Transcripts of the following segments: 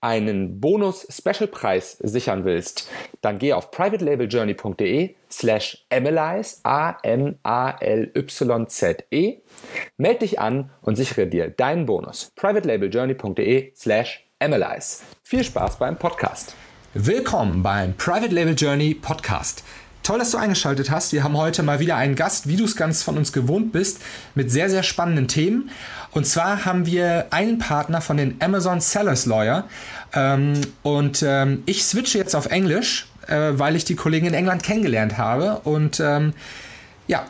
einen Bonus-Special-Preis sichern willst, dann geh auf privatelabeljourney.de slash analyze, A-M-A-L-Y-Z-E, melde dich an und sichere dir deinen Bonus. privatelabeljourney.de slash analyze. Viel Spaß beim Podcast. Willkommen beim Private Label Journey Podcast. Toll, dass du eingeschaltet hast. Wir haben heute mal wieder einen Gast, wie du es ganz von uns gewohnt bist, mit sehr, sehr spannenden Themen. Und zwar haben wir einen Partner von den Amazon Sellers Lawyer. Ähm, und ähm, ich switche jetzt auf Englisch, äh, weil ich die Kollegen in England kennengelernt habe. Und ähm, ja,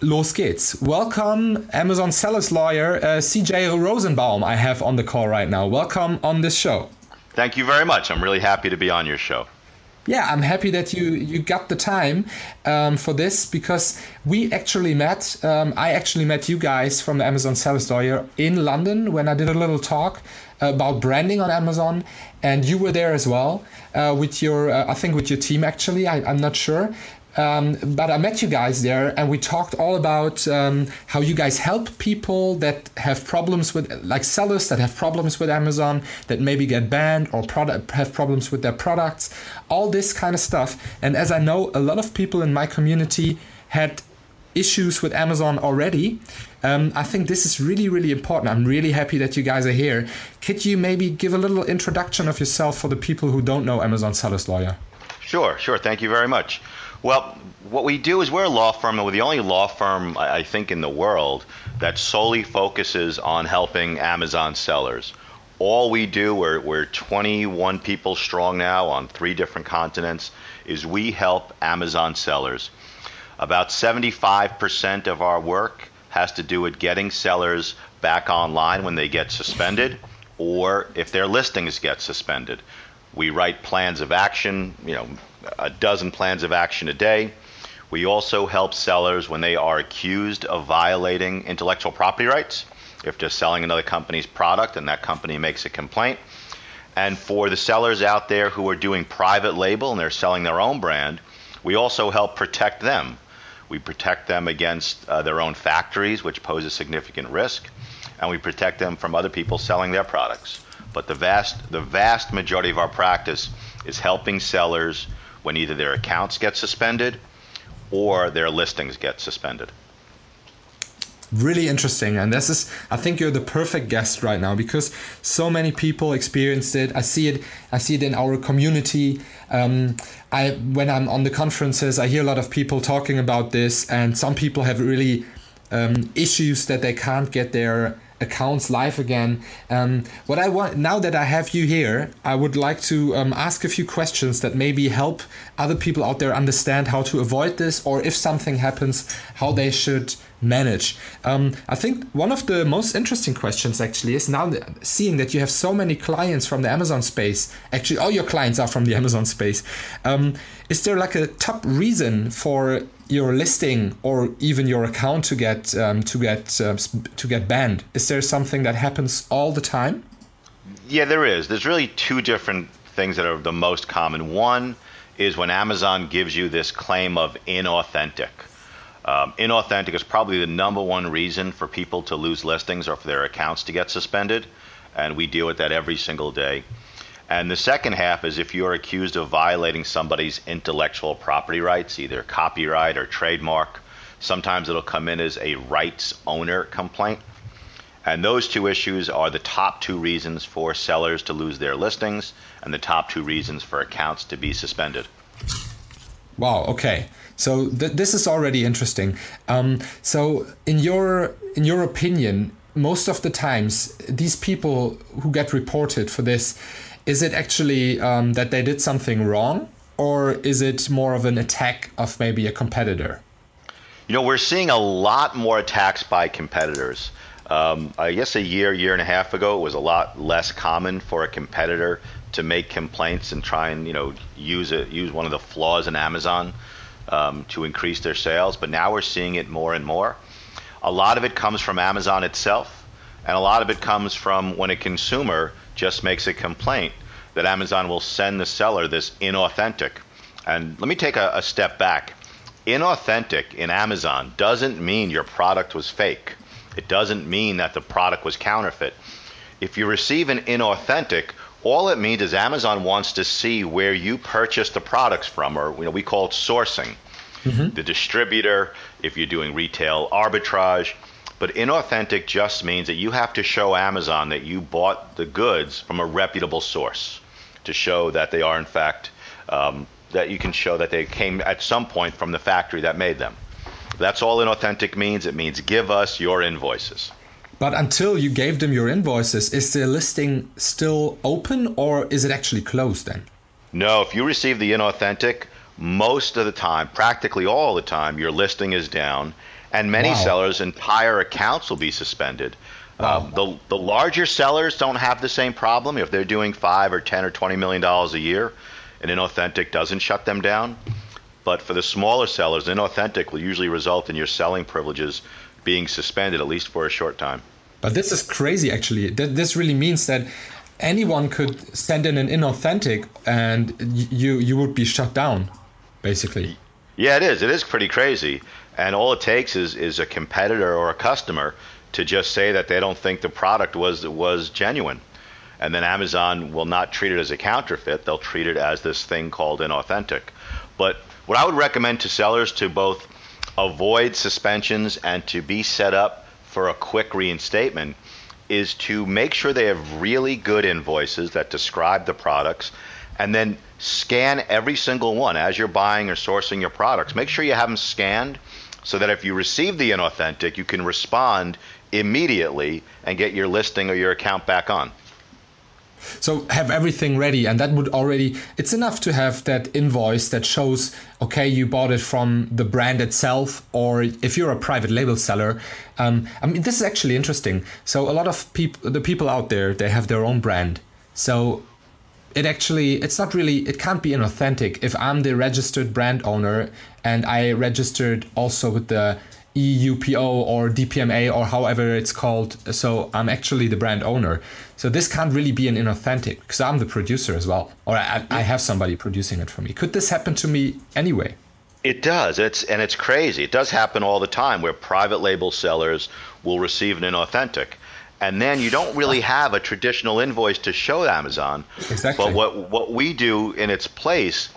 los geht's. Welcome, Amazon Sellers Lawyer uh, CJ Rosenbaum, I have on the call right now. Welcome on this show. Thank you very much. I'm really happy to be on your show. Yeah, I'm happy that you you got the time um, for this because we actually met. Um, I actually met you guys from the Amazon Sellers Lawyer in London when I did a little talk about branding on Amazon, and you were there as well uh, with your uh, I think with your team actually. I, I'm not sure, um, but I met you guys there and we talked all about um, how you guys help people that have problems with, like sellers that have problems with Amazon, that maybe get banned or product, have problems with their products, all this kind of stuff. And as I know, a lot of people in my community had issues with Amazon already. Um, I think this is really, really important. I'm really happy that you guys are here. Could you maybe give a little introduction of yourself for the people who don't know Amazon Sellers Lawyer? Sure, sure. Thank you very much. Well, what we do is we're a law firm, and we're the only law firm, I think, in the world that solely focuses on helping Amazon sellers. All we do, we're, we're 21 people strong now on three different continents, is we help Amazon sellers. About 75% of our work has to do with getting sellers back online when they get suspended or if their listings get suspended. We write plans of action, you know, a dozen plans of action a day. We also help sellers when they are accused of violating intellectual property rights. If they're selling another company's product and that company makes a complaint. And for the sellers out there who are doing private label and they're selling their own brand, we also help protect them. We protect them against uh, their own factories, which pose a significant risk, and we protect them from other people selling their products. But the vast, the vast majority of our practice is helping sellers when either their accounts get suspended or their listings get suspended. Really interesting, and this is I think you're the perfect guest right now because so many people experienced it. I see it. I see it in our community. Um, I when I'm on the conferences, I hear a lot of people talking about this, and some people have really um, issues that they can't get their accounts live again. Um, what I want now that I have you here, I would like to um, ask a few questions that maybe help other people out there understand how to avoid this, or if something happens, how they should manage. Um, I think one of the most interesting questions actually is now seeing that you have so many clients from the Amazon space. Actually, all your clients are from the Amazon space. Um, is there like a top reason for your listing or even your account to get um, to get uh, to get banned? Is there something that happens all the time? Yeah, there is. There's really two different things that are the most common. One is when Amazon gives you this claim of inauthentic. Um, inauthentic is probably the number one reason for people to lose listings or for their accounts to get suspended, and we deal with that every single day. And the second half is if you're accused of violating somebody's intellectual property rights, either copyright or trademark. Sometimes it'll come in as a rights owner complaint. And those two issues are the top two reasons for sellers to lose their listings and the top two reasons for accounts to be suspended. Wow. Okay. So th- this is already interesting. Um, so in your in your opinion, most of the times these people who get reported for this, is it actually um, that they did something wrong, or is it more of an attack of maybe a competitor? You know, we're seeing a lot more attacks by competitors. Um, I guess a year, year and a half ago, it was a lot less common for a competitor to make complaints and try and you know use use one of the flaws in Amazon um, to increase their sales. But now we're seeing it more and more. A lot of it comes from Amazon itself, and a lot of it comes from when a consumer just makes a complaint that Amazon will send the seller this inauthentic. And let me take a, a step back. Inauthentic in Amazon doesn't mean your product was fake. It doesn't mean that the product was counterfeit. If you receive an inauthentic, all it means is Amazon wants to see where you purchased the products from, or you know, we call it sourcing. Mm-hmm. The distributor, if you're doing retail arbitrage. But inauthentic just means that you have to show Amazon that you bought the goods from a reputable source to show that they are, in fact, um, that you can show that they came at some point from the factory that made them. That's all inauthentic means. It means give us your invoices. But until you gave them your invoices, is the listing still open or is it actually closed then? No, if you receive the inauthentic, most of the time, practically all the time, your listing is down, and many wow. sellers' entire accounts will be suspended. Wow. Um, the the larger sellers don't have the same problem. If they're doing five or ten or twenty million dollars a year, an inauthentic doesn't shut them down. But for the smaller sellers, inauthentic will usually result in your selling privileges being suspended at least for a short time. But this is crazy, actually. This really means that anyone could send in an inauthentic, and you you would be shut down, basically. Yeah, it is. It is pretty crazy. And all it takes is is a competitor or a customer to just say that they don't think the product was was genuine. And then Amazon will not treat it as a counterfeit. They'll treat it as this thing called inauthentic. But what I would recommend to sellers to both avoid suspensions and to be set up for a quick reinstatement is to make sure they have really good invoices that describe the products and then scan every single one as you're buying or sourcing your products. Make sure you have them scanned so that if you receive the inauthentic, you can respond immediately and get your listing or your account back on. So have everything ready, and that would already, it's enough to have that invoice that shows, okay, you bought it from the brand itself, or if you're a private label seller. Um, I mean, this is actually interesting. So a lot of people, the people out there, they have their own brand. So it actually it's not really it can't be inauthentic if i'm the registered brand owner and i registered also with the EUPO or DPMA or however it's called. So I'm actually the brand owner. So this can't really be an inauthentic because I'm the producer as well, or I, I, have somebody producing it for me. Could this happen to me anyway? It does. It's and it's crazy. It does happen all the time where private label sellers will receive an inauthentic. And then you don't really have a traditional invoice to show Amazon. Exactly. But what what we do in its place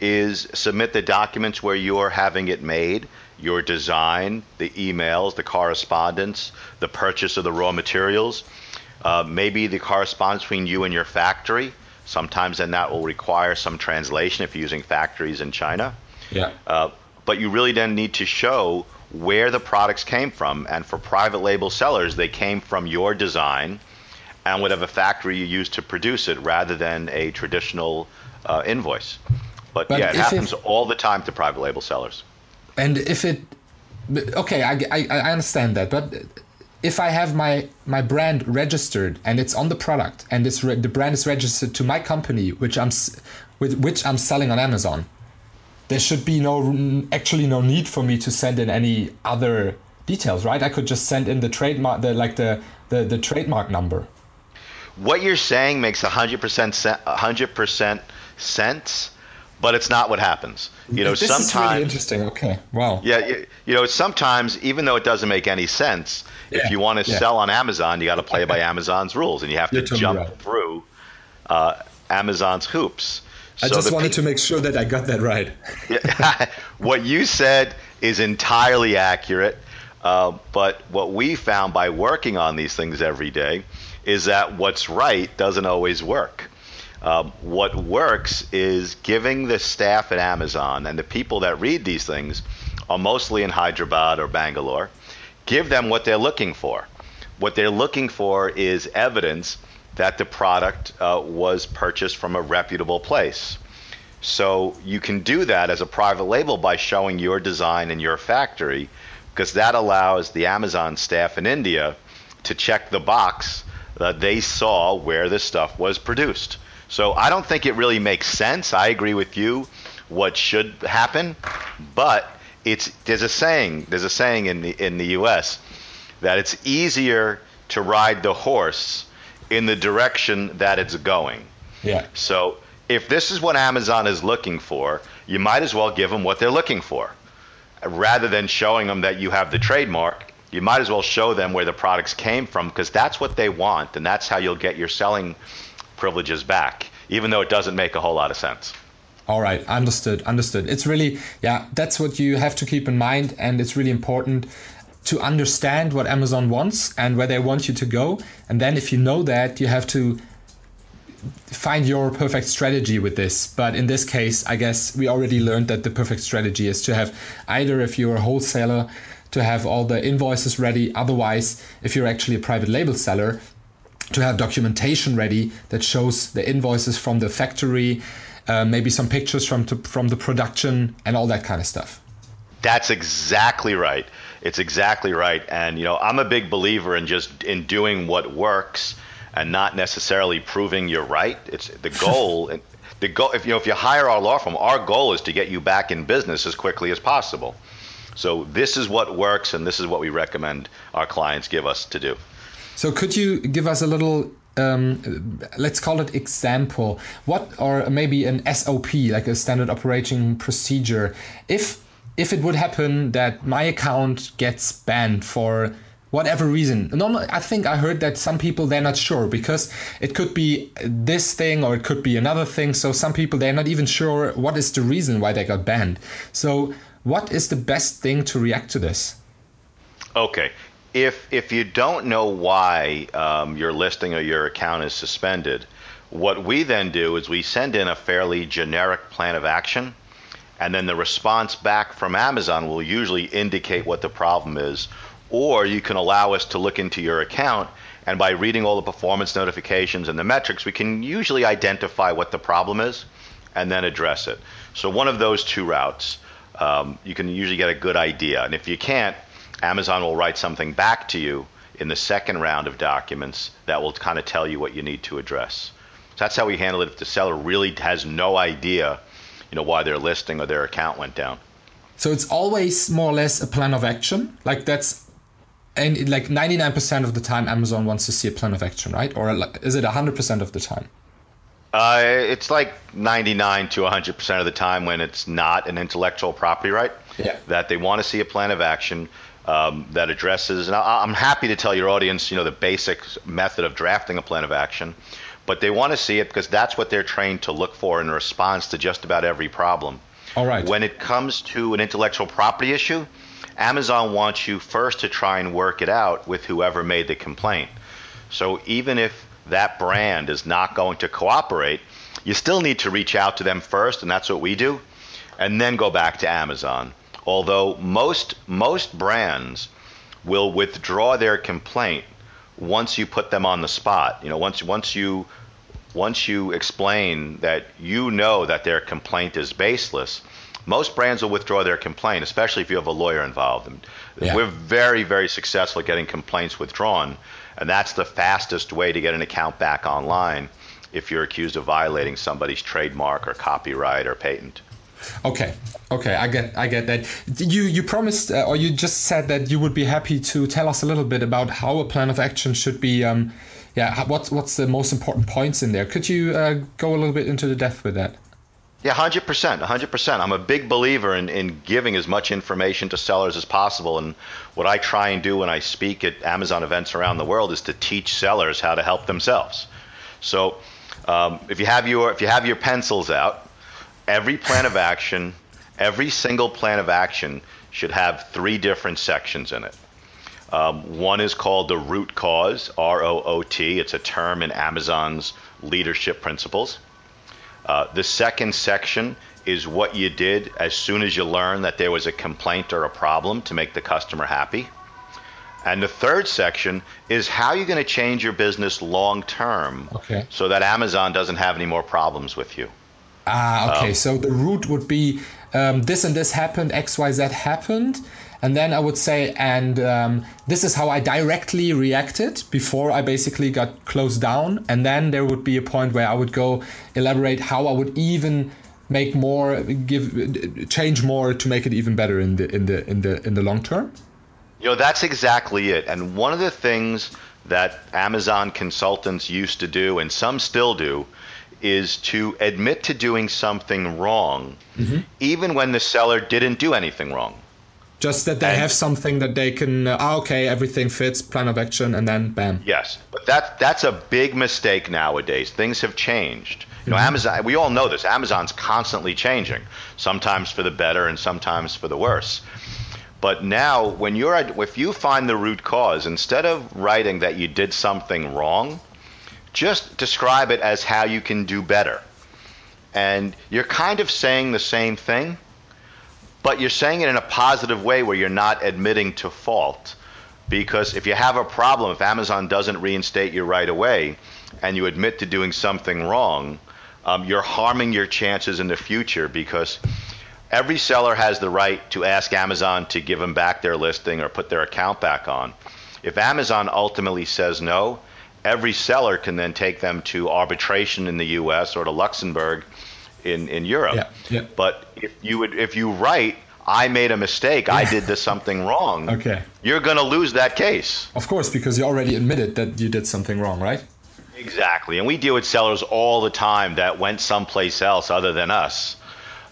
is submit the documents where you're having it made your design, the emails, the correspondence, the purchase of the raw materials, uh, maybe the correspondence between you and your factory. Sometimes then that will require some translation if you're using factories in China. Yeah. Uh, but you really then need to show where the products came from. And for private label sellers, they came from your design and whatever factory you used to produce it rather than a traditional uh, invoice. But, but yeah, it happens it, all the time to private label sellers and if it okay I, I, I understand that but if i have my my brand registered and it's on the product and it's re- the brand is registered to my company which i'm with which i'm selling on amazon there should be no actually no need for me to send in any other details right i could just send in the trademark the like the the, the trademark number what you're saying makes 100% 100% sense but it's not what happens. You know, this sometimes is really interesting. Okay, wow. Yeah, you, you, know, sometimes even though it doesn't make any sense, yeah. if you want to yeah. sell on Amazon, you got to play okay. by Amazon's rules, and you have to jump right. through uh, Amazon's hoops. I so just wanted pe- to make sure that I got that right. what you said is entirely accurate, uh, but what we found by working on these things every day is that what's right doesn't always work. Um, what works is giving the staff at Amazon and the people that read these things are mostly in Hyderabad or Bangalore. Give them what they're looking for. What they're looking for is evidence that the product uh, was purchased from a reputable place. So you can do that as a private label by showing your design in your factory, because that allows the Amazon staff in India to check the box that they saw where the stuff was produced. So I don't think it really makes sense. I agree with you what should happen, but it's there's a saying there's a saying in the in the US that it's easier to ride the horse in the direction that it's going. Yeah. So if this is what Amazon is looking for, you might as well give them what they're looking for. Rather than showing them that you have the trademark, you might as well show them where the products came from because that's what they want and that's how you'll get your selling privileges back, even though it doesn't make a whole lot of sense. All right, understood, understood. It's really, yeah, that's what you have to keep in mind, and it's really important to understand what Amazon wants and where they want you to go. And then, if you know that, you have to find your perfect strategy with this. But in this case, I guess we already learned that the perfect strategy is to have either, if you're a wholesaler, to have all the invoices ready. Otherwise, if you're actually a private label seller, to have documentation ready that shows the invoices from the factory uh, maybe some pictures from to, from the production and all that kind of stuff. That's exactly right. It's exactly right. And you know, I'm a big believer in just in doing what works and not necessarily proving you're right. It's the goal. the goal. If you know, if you hire our law firm, our goal is to get you back in business as quickly as possible. So this is what works, and this is what we recommend our clients give us to do. So could you give us a little um, let's call it example what or maybe an sop like a standard operating procedure if if it would happen that my account gets banned for whatever reason. Normally i think i heard that some people they're not sure because it could be this thing or it could be another thing. So some people they're not even sure what is the reason why they got banned. So what is the best thing to react to this? Okay. If if you don't know why um, your listing or your account is suspended, what we then do is we send in a fairly generic plan of action, and then the response back from Amazon will usually indicate what the problem is, or you can allow us to look into your account. And by reading all the performance notifications and the metrics, we can usually identify what the problem is and then address it. So, one of those two routes, um, you can usually get a good idea. And if you can't, Amazon will write something back to you in the second round of documents that will kind of tell you what you need to address. So that's how we handle it if the seller really has no idea, you know, why their listing or their account went down. So it's always more or less a plan of action. Like that's and like 99% of the time Amazon wants to see a plan of action, right? Or is it 100% of the time? Uh, it's like 99 to 100% of the time when it's not an intellectual property right. Yeah. That they want to see a plan of action um, that addresses. And I, am happy to tell your audience, you know, the basic method of drafting a plan of action, but they want to see it because that's what they're trained to look for in response to just about every problem. All right. When it comes to an intellectual property issue, Amazon wants you first to try and work it out with whoever made the complaint. So even if that brand is not going to cooperate, you still need to reach out to them first, and that's what we do, and then go back to Amazon although most most brands will withdraw their complaint once you put them on the spot. You know, once once you once you explain that you know that their complaint is baseless, most brands will withdraw their complaint, especially if you have a lawyer involved. Yeah. We're very, very successful at getting complaints withdrawn, and that's the fastest way to get an account back online if you're accused of violating somebody's trademark or copyright or patent. Okay, okay, I get, I get that. You, you promised, uh, or you just said that you would be happy to tell us a little bit about how a plan of action should be. Um, yeah, what's what's the most important points in there? Could you uh, go a little bit into the depth with that? Yeah, hundred percent, hundred percent. I'm a big believer in, in giving as much information to sellers as possible, and what I try and do when I speak at Amazon events around the world is to teach sellers how to help themselves. So, um, if you have your if you have your pencils out, every plan of action, every single plan of action should have three different sections in it. Um, one is called the root cause, R O O T. It's a term in Amazon's leadership principles. Uh, the second section is what you did as soon as you learned that there was a complaint or a problem to make the customer happy. And the third section is how you're going to change your business long term Okay. so that Amazon doesn't have any more problems with you. Ah, okay. so the root would be um, this and this happened, X, Y, Z happened. And then I would say, and um, this is how I directly reacted before I basically got closed down. And then there would be a point where I would go elaborate how I would even make more, give, change more to make it even better in the in the in the in the long term. You know, that's exactly it. And one of the things that Amazon consultants used to do, and some still do, is to admit to doing something wrong, even when the seller didn't do anything wrong. Just that they And- have something that they can. Uh, ah, okay, everything fits, plan of action, and then bam. Yes, but that that's a big mistake nowadays. Things have changed. You know, Amazon. We all know this. Amazon's constantly changing, sometimes for the better and sometimes for the worse. But now, when you're at, if you find the root cause, instead of writing that you did something wrong, just describe it as how you can do better. And you're kind of saying the same thing, but you're saying it in a positive way where you're not admitting to fault. Because if you have a problem, if Amazon doesn't reinstate you right away and you admit to doing something wrong, um, you're harming your chances in the future because every seller has the right to ask Amazon to give them back their listing or put their account back on. If Amazon ultimately says no, every seller can then take them to arbitration in the US or to Luxembourg in, in Europe. Yeah, yeah. But if you would if you write I made a mistake, I did this something wrong, Okay. you're going to lose that case. Of course, because you already admitted that you did something wrong, right? Exactly. And we deal with sellers all the time that went someplace else other than us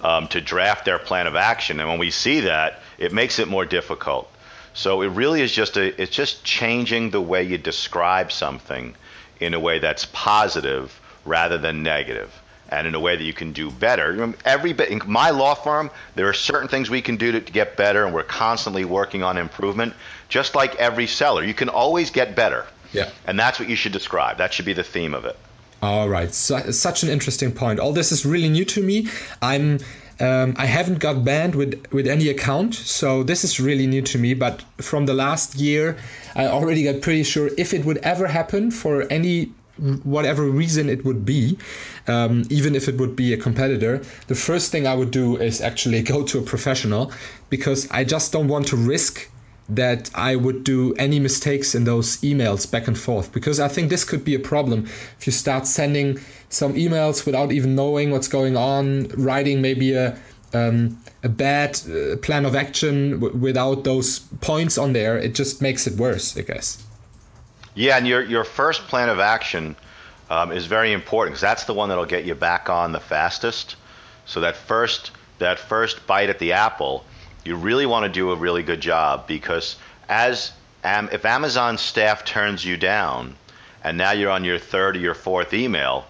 um, to draft their plan of action. And when we see that, it makes it more difficult. So it really is just a, it's just changing the way you describe something in a way that's positive rather than negative and in a way that you can do better. Every bit, in my law firm, there are certain things we can do to, to get better, and we're constantly working on improvement. Just like every seller, you can always get better. Yeah. And that's what you should describe. That should be the theme of it. All right, so, such an interesting point. All this is really new to me. I'm um, I haven't got banned with with any account, so this is really new to me. But from the last year, I already got pretty sure if it would ever happen for any whatever reason it would be, um, even if it would be a competitor, the first thing I would do is actually go to a professional because I just don't want to risk that I would do any mistakes in those emails back and forth because I think this could be a problem if you start sending some emails without even knowing what's going on, writing maybe a um, a bad uh, plan of action w- without those points on there. It just makes it worse, I guess. Yeah, and your your first plan of action um, is very important because that's the one that'll get you back on the fastest. So that first that first bite at the apple, you really want to do a really good job because as if Amazon staff turns you down, and now you're on your third or your fourth email,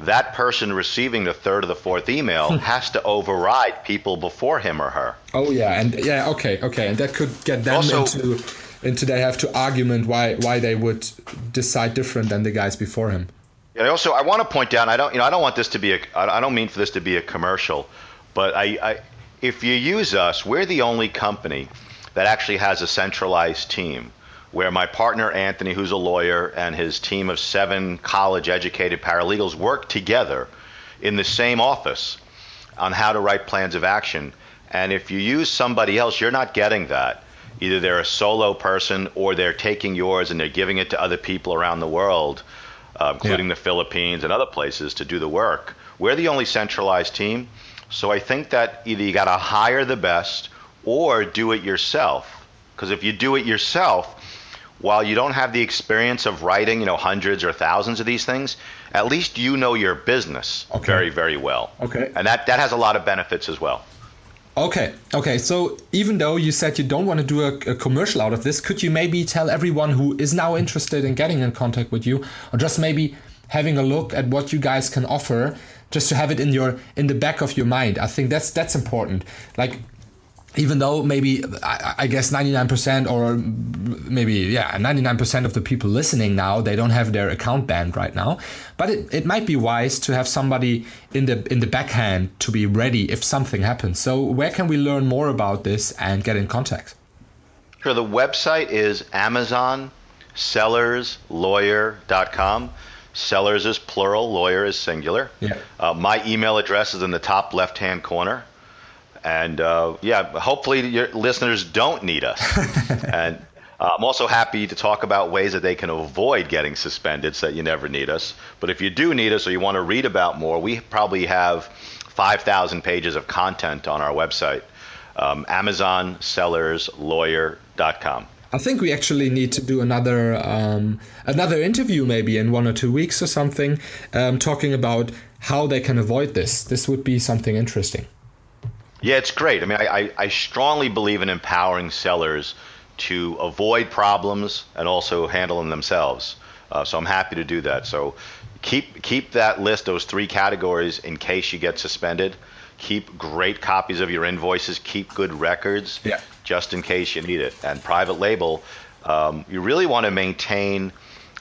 that person receiving the third or the fourth email has to override people before him or her. Oh yeah, and yeah, okay, okay, and that could get them Also- into into they have to argument why why they would decide different than the guys before him. And also, I want to point out, I don't, you know, I don't want this to be a, I I don't mean for this to be a commercial, but I, I, if you use us, we're the only company that actually has a centralized team, where my partner Anthony, who's a lawyer, and his team of seven college-educated paralegals work together in the same office on how to write plans of action. And if you use somebody else, you're not getting that. Either they're a solo person or they're taking yours and they're giving it to other people around the world, uh, including Yeah. the Philippines and other places, to do the work. We're the only centralized team. So I think that either you got to hire the best or do it yourself. Because if you do it yourself, while you don't have the experience of writing, you know, hundreds or thousands of these things, at least you know your business Okay. very, very well. Okay. And that, that has a lot of benefits as well. Okay, okay. So even though you said you don't want to do a, a commercial out of this, could you maybe tell everyone who is now interested in getting in contact with you, or just maybe having a look at what you guys can offer, just to have it in your in the back of your mind? I think that's that's important. Like even though maybe I, guess 99% or maybe yeah 99% of the people listening now they don't have their account banned right now but it, it might be wise to have somebody in the in the backhand to be ready if something happens so where can we learn more about this and get in contact sure the website is amazon sellerslawyer.com sellers is plural lawyer is singular yeah. Uh, my email address is in the top left hand corner and uh, yeah, hopefully your listeners don't need us. and uh, I'm also happy to talk about ways that they can avoid getting suspended so that you never need us. But if you do need us or you want to read about more, we probably have 5,000 pages of content on our website, um, AmazonSellersLawyer.com. I think we actually need to do another um, another interview maybe in one or two weeks or something, um, talking about how they can avoid this. This would be something interesting. Yeah, it's great. I mean, I, I, strongly believe in empowering sellers to avoid problems and also handle them themselves. Uh, so I'm happy to do that. So keep keep that list, those three categories, in case you get suspended. Keep great copies of your invoices. Keep good records, yeah. Just in case you need it. And private label, um, you really want to maintain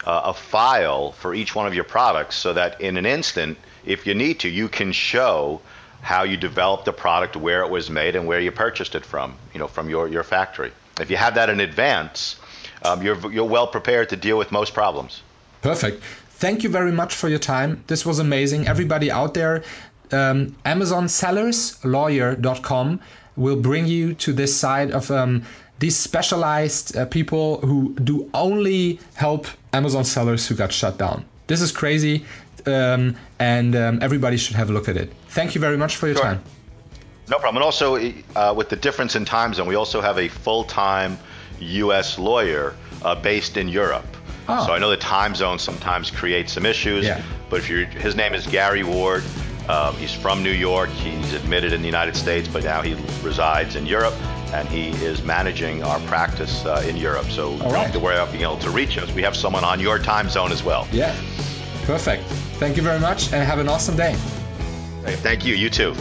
uh, a file for each one of your products, so that in an instant, if you need to, you can show how you developed the product, where it was made, and where you purchased it from, you know, from your, your factory. If you have that in advance, um, you're, you're well prepared to deal with most problems. Perfect. Thank you very much for your time. This was amazing. Everybody out there, um, AmazonSellersLawyer.com will bring you to this side of um, these specialized uh, people who do only help Amazon sellers who got shut down. This is crazy um, and um, everybody should have a look at it. Thank you very much for your sure. time. No problem. And also, uh, with the difference in time zone, we also have a full time U.S. lawyer uh, based in Europe. Oh. So I know the time zone sometimes creates some issues. Yeah. But if you're, his name is Gary Ward. Um, he's from New York. He's admitted in the United States, but now he resides in Europe, and he is managing our practice uh, in Europe. So All don't right. have to worry about being able to reach us. We have someone on your time zone as well. Yeah. Perfect. Thank you very much and have an awesome day. Hey, thank you. You too.